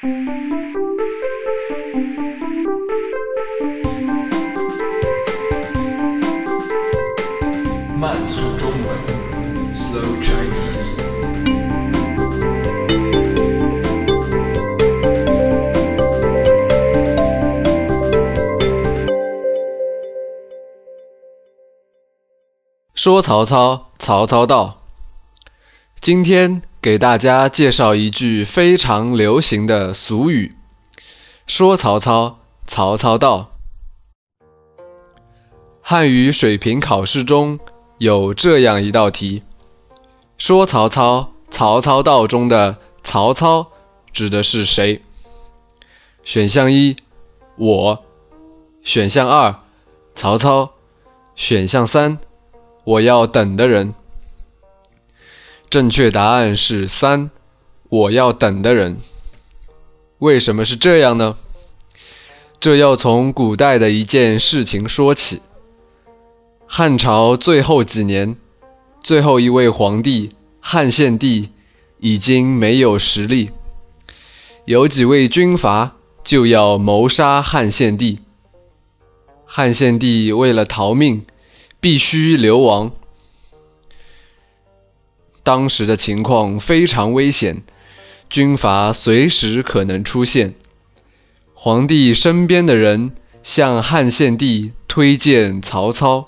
慢速中文，Slow Chinese。说曹操，曹操到。今天给大家介绍一句非常流行的俗语：“说曹操，曹操到。”汉语水平考试中有这样一道题：“说曹操，曹操到中的‘曹操’指的是谁？”选项一：我；选项二：曹操；选项三。我要等的人，正确答案是三。我要等的人，为什么是这样呢？这要从古代的一件事情说起。汉朝最后几年，最后一位皇帝汉献帝已经没有实力，有几位军阀就要谋杀汉献帝。汉献帝为了逃命。必须流亡。当时的情况非常危险，军阀随时可能出现。皇帝身边的人向汉献帝推荐曹操。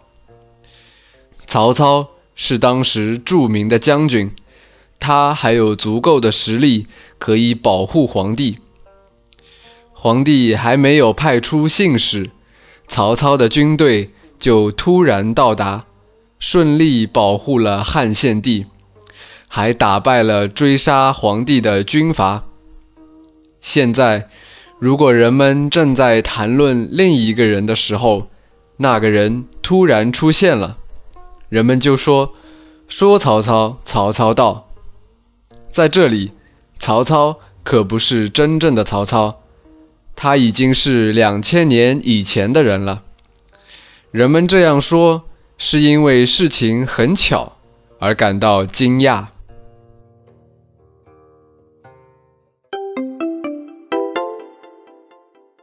曹操是当时著名的将军，他还有足够的实力可以保护皇帝。皇帝还没有派出信使，曹操的军队。就突然到达，顺利保护了汉献帝，还打败了追杀皇帝的军阀。现在，如果人们正在谈论另一个人的时候，那个人突然出现了，人们就说：“说曹操，曹操到。”在这里，曹操可不是真正的曹操，他已经是两千年以前的人了。人们这样说，是因为事情很巧而感到惊讶。